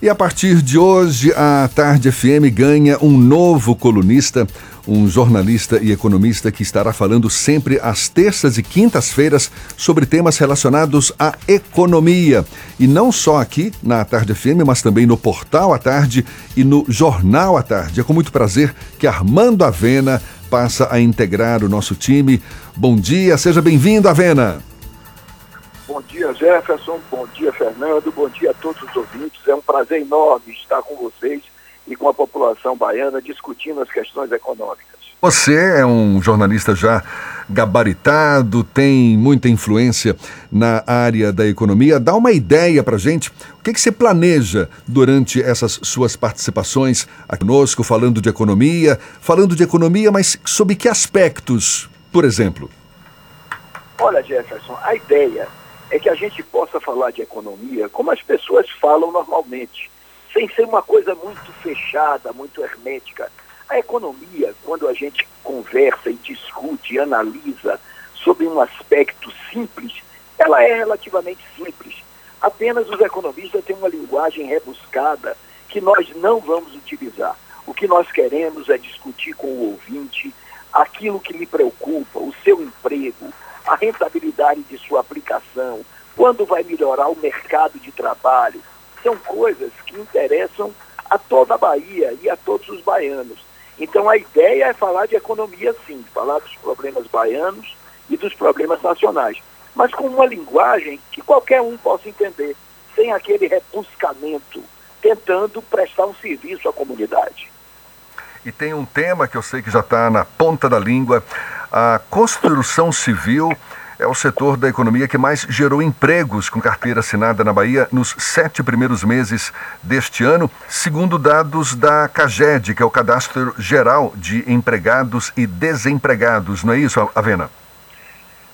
E a partir de hoje, a Tarde FM ganha um novo colunista, um jornalista e economista que estará falando sempre às terças e quintas-feiras sobre temas relacionados à economia. E não só aqui na Tarde FM, mas também no Portal à Tarde e no Jornal à Tarde. É com muito prazer que Armando Avena passa a integrar o nosso time. Bom dia, seja bem-vindo, Avena. Bom dia, Jefferson. Bom dia, Fernando. Bom dia a todos os ouvintes. É um prazer enorme estar com vocês e com a população baiana discutindo as questões econômicas. Você é um jornalista já gabaritado, tem muita influência na área da economia. Dá uma ideia para gente. O que, que você planeja durante essas suas participações aqui conosco, falando de economia? Falando de economia, mas sob que aspectos, por exemplo? Olha, Jefferson, a ideia é que a gente possa falar de economia como as pessoas falam normalmente, sem ser uma coisa muito fechada, muito hermética. A economia, quando a gente conversa e discute analisa sobre um aspecto simples, ela é relativamente simples. Apenas os economistas têm uma linguagem rebuscada que nós não vamos utilizar. O que nós queremos é discutir com o ouvinte aquilo que lhe preocupa, o seu emprego, a rentabilidade de sua aplicação, quando vai melhorar o mercado de trabalho, são coisas que interessam a toda a Bahia e a todos os baianos. Então a ideia é falar de economia sim, falar dos problemas baianos e dos problemas nacionais, mas com uma linguagem que qualquer um possa entender, sem aquele rebuscamento, tentando prestar um serviço à comunidade. E tem um tema que eu sei que já está na ponta da língua, a construção civil é o setor da economia que mais gerou empregos com carteira assinada na Bahia nos sete primeiros meses deste ano, segundo dados da CAGED, que é o Cadastro Geral de Empregados e Desempregados. Não é isso, Avena?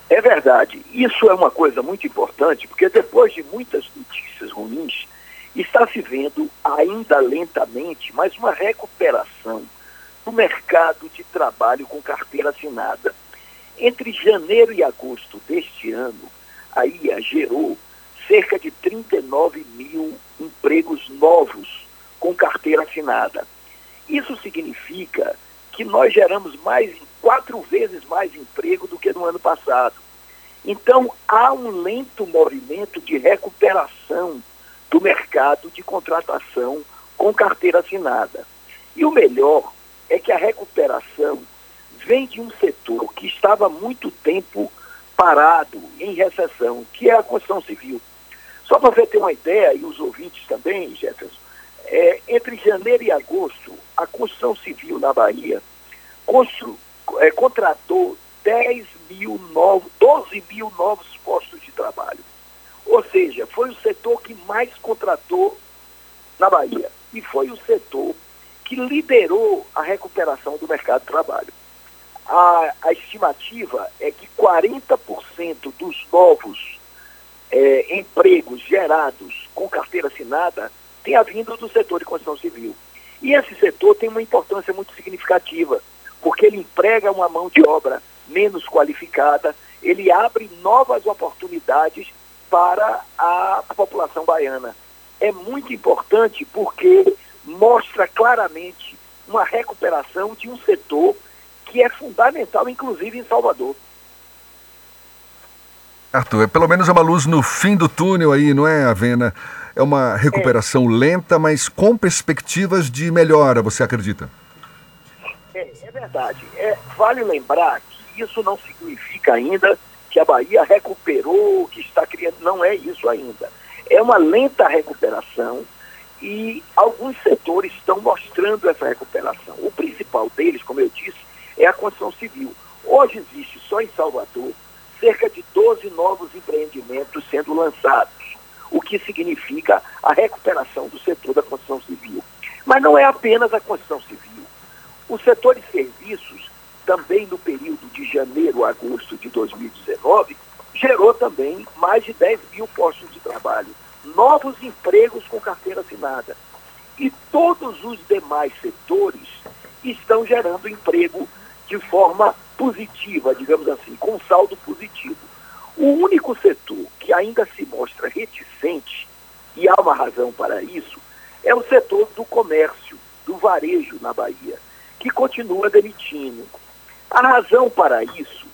É verdade. Isso é uma coisa muito importante, porque depois de muitas notícias ruins, está se vendo, ainda lentamente, mas uma recuperação no mercado de trabalho com carteira assinada. Entre janeiro e agosto deste ano, a IA gerou cerca de 39 mil empregos novos com carteira assinada. Isso significa que nós geramos mais quatro vezes mais emprego do que no ano passado. Então há um lento movimento de recuperação do mercado de contratação com carteira assinada. E o melhor é que a recuperação vem de um setor que estava há muito tempo parado, em recessão, que é a construção civil. Só para você ter uma ideia, e os ouvintes também, Jefferson, é, entre janeiro e agosto, a construção civil na Bahia constru, é, contratou 10 mil novos, 12 mil novos postos de trabalho. Ou seja, foi o setor que mais contratou na Bahia. E foi o setor que liderou a recuperação do mercado de trabalho. A, a estimativa é que 40% dos novos é, empregos gerados com carteira assinada tenha vindo do setor de construção civil. E esse setor tem uma importância muito significativa, porque ele emprega uma mão de obra menos qualificada, ele abre novas oportunidades para a população baiana. É muito importante porque mostra claramente uma recuperação de um setor que é fundamental, inclusive em Salvador. Arthur, é pelo menos uma luz no fim do túnel aí, não é, Avena? É uma recuperação é. lenta, mas com perspectivas de melhora, você acredita? É, é verdade. É, vale lembrar que isso não significa ainda que a Bahia recuperou, que está criando. Não é isso ainda. É uma lenta recuperação e alguns setores estão mostrando essa recuperação. O principal deles, como eu disse, é a construção civil. Hoje existe só em Salvador cerca de 12 novos empreendimentos sendo lançados, o que significa a recuperação do setor da construção civil. Mas não é apenas a construção civil. O setor de serviços, também no período de janeiro a agosto de 2019, gerou também mais de 10 mil postos de trabalho novos empregos com carteira assinada. E todos os demais setores estão gerando emprego de forma positiva, digamos assim, com saldo positivo. O único setor que ainda se mostra reticente, e há uma razão para isso, é o setor do comércio, do varejo na Bahia, que continua demitindo. A razão para isso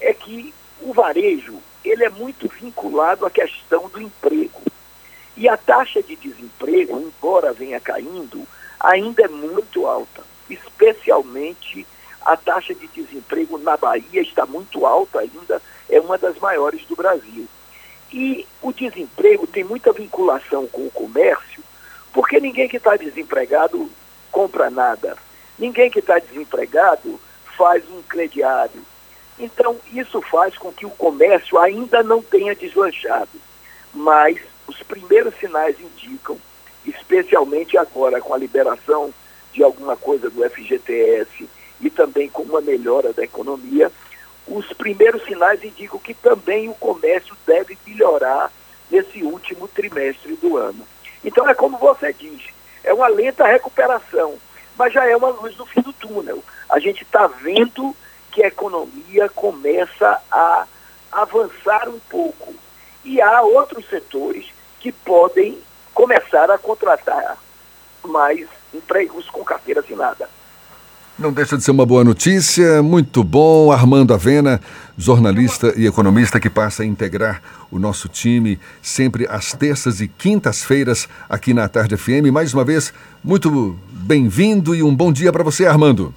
é que o varejo ele é muito vinculado à questão do emprego. E a taxa de desemprego, embora venha caindo, ainda é muito alta, especialmente a taxa de desemprego na Bahia está muito alta ainda, é uma das maiores do Brasil. E o desemprego tem muita vinculação com o comércio, porque ninguém que está desempregado compra nada. Ninguém que está desempregado faz um crediário. Então, isso faz com que o comércio ainda não tenha deslanchado. Mas os primeiros sinais indicam, especialmente agora com a liberação de alguma coisa do FGTS e também com uma melhora da economia, os primeiros sinais indicam que também o comércio deve melhorar nesse último trimestre do ano. Então é como você diz, é uma lenta recuperação, mas já é uma luz no fim do túnel. A gente está vendo que a economia começa a avançar um pouco. E há outros setores que podem começar a contratar mais empregos com carteira assinada. Não deixa de ser uma boa notícia, muito bom. Armando Avena, jornalista e economista que passa a integrar o nosso time sempre às terças e quintas-feiras aqui na Tarde FM. Mais uma vez, muito bem-vindo e um bom dia para você, Armando.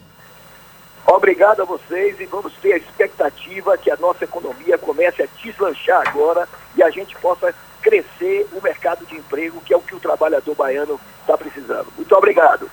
Obrigado a vocês e vamos ter a expectativa que a nossa economia comece a deslanchar agora e a gente possa crescer o mercado de emprego, que é o que o trabalhador baiano está precisando. Muito obrigado.